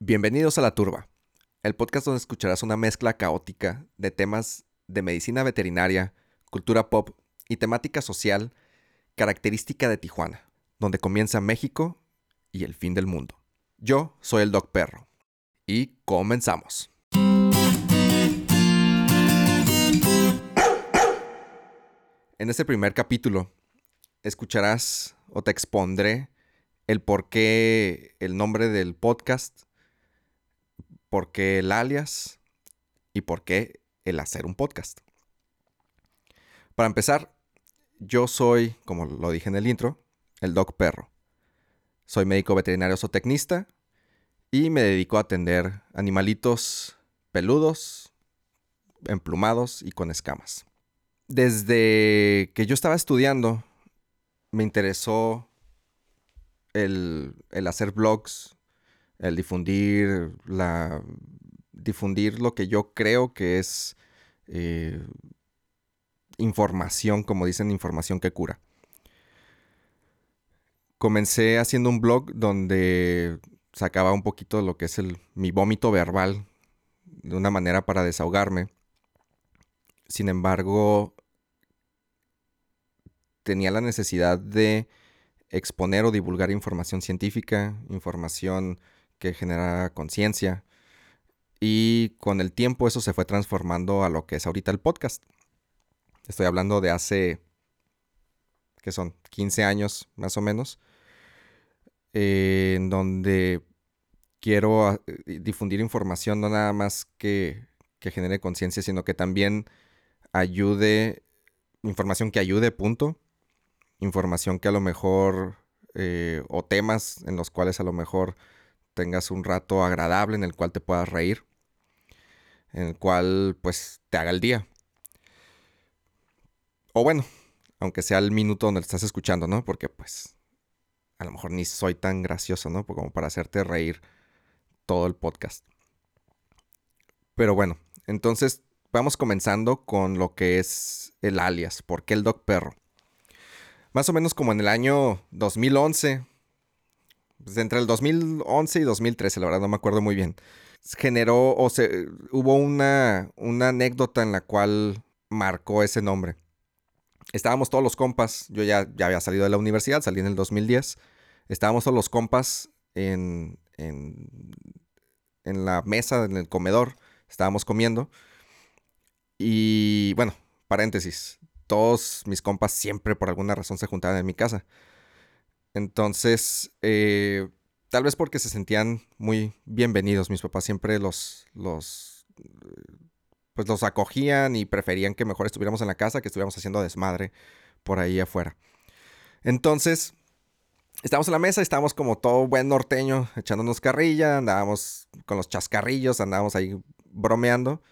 Bienvenidos a La Turba, el podcast donde escucharás una mezcla caótica de temas de medicina veterinaria, cultura pop y temática social característica de Tijuana, donde comienza México y el fin del mundo. Yo soy el Doc Perro y comenzamos. En este primer capítulo escucharás o te expondré el por qué el nombre del podcast, por qué el alias y por qué el hacer un podcast. Para empezar, yo soy, como lo dije en el intro, el Doc Perro. Soy médico veterinario zootecnista y me dedico a atender animalitos peludos, emplumados y con escamas. Desde que yo estaba estudiando, me interesó el, hacer blogs, el difundir la difundir lo que yo creo que es eh, información, como dicen, información que cura. Comencé haciendo un blog donde sacaba un poquito lo que es el, mi vómito verbal de una manera para desahogarme. Sin embargo, tenía la necesidad de exponer o divulgar información científica, información que genera conciencia. Y con el tiempo eso se fue transformando a lo que es ahorita el podcast. Estoy hablando de hace, que son 15 años más o menos, eh, en donde quiero ah, difundir información no nada más que, que genere conciencia, sino que también ayude, información que ayude, punto, información que a lo mejor, eh, o temas en los cuales a lo mejor tengas un rato agradable en el cual te puedas reír, en el cual pues te haga el día. O bueno, aunque sea el minuto donde estás escuchando, ¿no? Porque pues a lo mejor ni soy tan gracioso, ¿no? Como para hacerte reír todo el podcast. Pero bueno, entonces vamos comenzando con lo que es el alias. ¿Por qué el Dog Perro? más o menos como en el año 2011, pues entre el 2011 y 2013, la verdad no me acuerdo muy bien, generó o se hubo una, una anécdota en la cual marcó ese nombre. Estábamos todos los compas, yo ya, ya había salido de la universidad, salí en el 2010, estábamos todos los compas en, en, en la mesa, en el comedor, estábamos comiendo. Y bueno, paréntesis, todos mis compas siempre por alguna razón se juntaban en mi casa. Entonces, eh, tal vez porque se sentían muy bienvenidos. Mis papás siempre los, los, pues los acogían y preferían que mejor estuviéramos en la casa que estuviéramos haciendo desmadre por ahí afuera. Entonces, estábamos en la mesa, estábamos como todo buen norteño, echándonos carrilla, andábamos con los chascarrillos, andábamos ahí bromeando.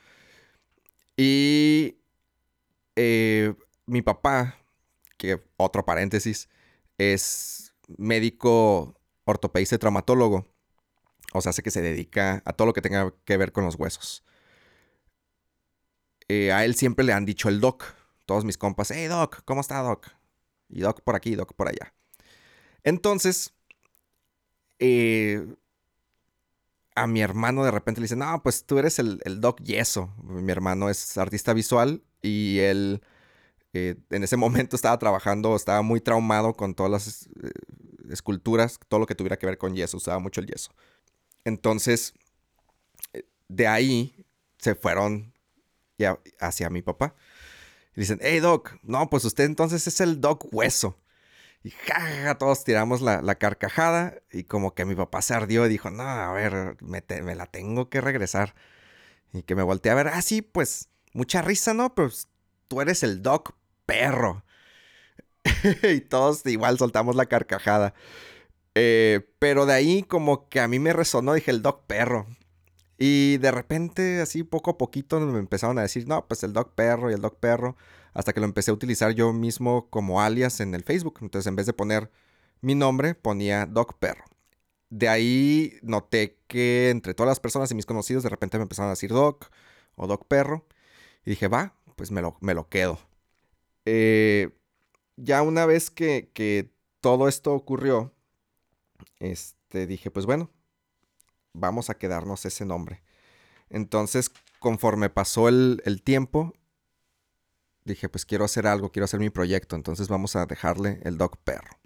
Y eh, mi papá, que otro paréntesis, es médico ortopedista y traumatólogo. O sea, hace que se dedica a todo lo que tenga que ver con los huesos. Eh, a él siempre le han dicho el doc. Todos mis compas, hey doc, ¿cómo está doc? Y doc por aquí, doc por allá. Entonces, eh, a mi hermano de repente le dicen, no, pues tú eres el, el doc yeso. Mi hermano es artista visual y él en ese momento estaba trabajando, estaba muy traumado con todas las eh, esculturas, todo lo que tuviera que ver con yeso, usaba mucho el yeso. Entonces, eh, de ahí se fueron hacia mi papá. Y dicen, hey Doc, no, pues usted entonces es el Doc Hueso. Y jaja, todos tiramos la, carcajada y como que mi papá se ardió y dijo, no, a ver, me, me la tengo que regresar. Y que me volteé a ver, ah, sí, pues mucha risa, ¿no? Pues tú eres el Doc perro. y todos igual soltamos la carcajada. Eh, pero de ahí como que a mí me resonó, dije el Doc Perro. Y de repente, así poco a poquito me empezaron a decir, no, pues el Doc Perro y el Doc Perro. Hasta que lo empecé a utilizar yo mismo como alias en el Facebook. Entonces en vez de poner mi nombre, ponía Doc Perro. De ahí noté que entre todas las personas y mis conocidos de repente me empezaron a decir Doc o Doc Perro. Y dije, va, pues me lo, me lo quedo. Eh, ya una vez que, todo esto ocurrió, este, dije, pues bueno, vamos a quedarnos ese nombre. Entonces, conforme pasó el, el tiempo, dije, pues quiero hacer algo, quiero hacer mi proyecto, entonces vamos a dejarle el Dog Perro.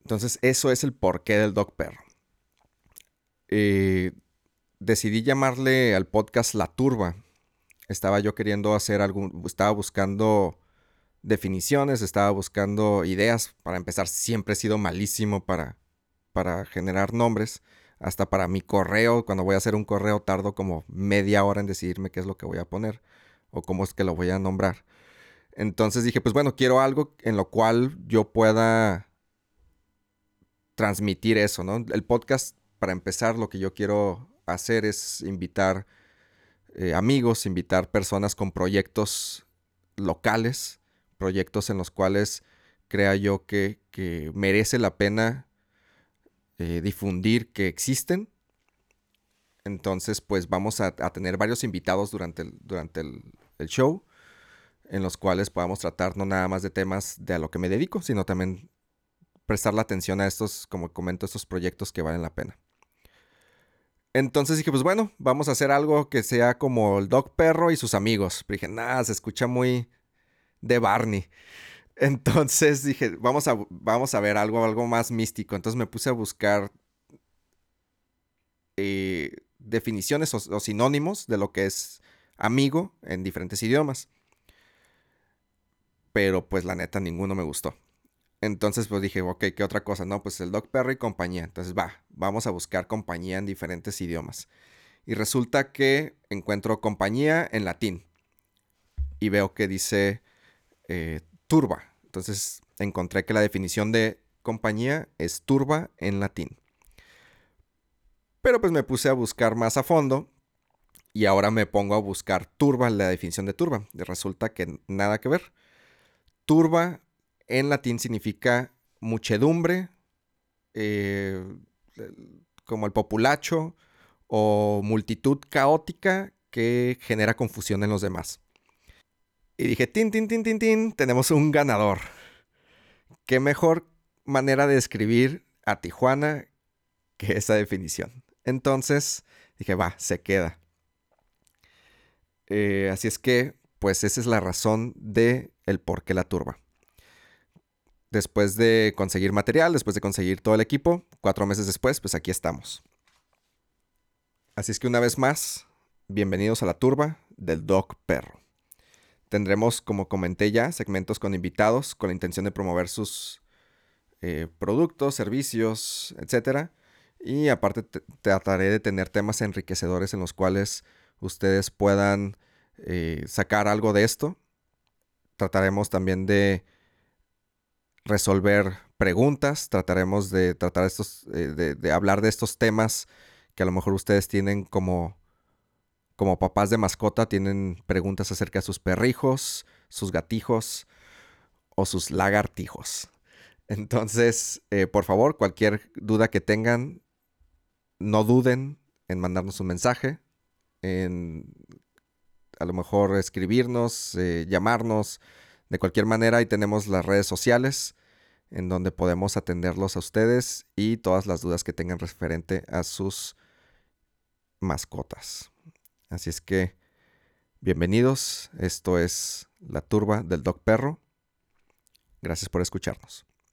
Entonces, eso es el porqué del Dog Perro. Eh, decidí llamarle al podcast La Turba. Estaba yo queriendo hacer algún, estaba buscando definiciones, estaba buscando ideas. Para empezar, siempre he sido malísimo para, para generar nombres. Hasta para mi correo, cuando voy a hacer un correo, tardo como media hora en decidirme qué es lo que voy a poner o cómo es que lo voy a nombrar. Entonces dije, pues bueno, quiero algo en lo cual yo pueda transmitir eso, ¿no? El podcast, para empezar, lo que yo quiero hacer es invitar eh, amigos, invitar personas con proyectos locales, proyectos en los cuales crea yo que, merece la pena eh, difundir que existen. Entonces, pues vamos a, tener varios invitados durante el, durante el show en los cuales podamos tratar no nada más de temas de a lo que me dedico, sino también prestar la atención a estos, como comento, estos proyectos que valen la pena. Entonces dije, pues bueno, vamos a hacer algo que sea como el Dog Perro y sus amigos. Pero dije, nada, se escucha muy de Barney. Entonces dije, vamos a, vamos a ver algo, algo más místico. Entonces me puse a buscar eh, definiciones o sinónimos de lo que es amigo en diferentes idiomas pero pues la neta ninguno me gustó. Entonces pues dije, ok, ¿qué otra cosa? No, pues el Doc Perry y compañía. Entonces va, vamos a buscar compañía en diferentes idiomas. Y resulta que encuentro compañía en latín. Y veo que dice eh, turba. Entonces encontré que la definición de compañía es turba en latín. Pero pues me puse a buscar más a fondo y ahora me pongo a buscar turba, la definición de turba. Resulta que nada que ver. Turba en latín significa muchedumbre, eh, como el populacho, o multitud caótica que genera confusión en los demás. Y dije, tin, tin, tin, tin, tin, tenemos un ganador. ¿Qué mejor manera de describir a Tijuana que esa definición? Entonces dije, va, se queda. Eh, así es que pues esa es la razón de el por qué la turba. Después de conseguir material, después de conseguir todo el equipo, cuatro meses después, pues aquí estamos. Así es que una vez más, bienvenidos a la turba del Dog Perro. Tendremos, como comenté ya, segmentos con invitados con la intención de promover sus eh, productos, servicios, etc. Y aparte trataré de tener temas enriquecedores en los cuales ustedes puedan eh, sacar algo de esto. Trataremos también de resolver preguntas, trataremos de tratar estos, eh, de, hablar de estos temas que a lo mejor ustedes tienen como, como papás de mascota, tienen preguntas acerca de sus perrijos, sus gatijos o sus lagartijos. Entonces, eh, por favor, cualquier duda que tengan, no duden en mandarnos un mensaje, en a lo mejor escribirnos, eh, llamarnos. De cualquier manera, ahí tenemos las redes sociales en donde podemos atenderlos a ustedes y todas las dudas que tengan referente a sus mascotas. Así es que, bienvenidos. Esto es La Turba del Dog Perro. Gracias por escucharnos.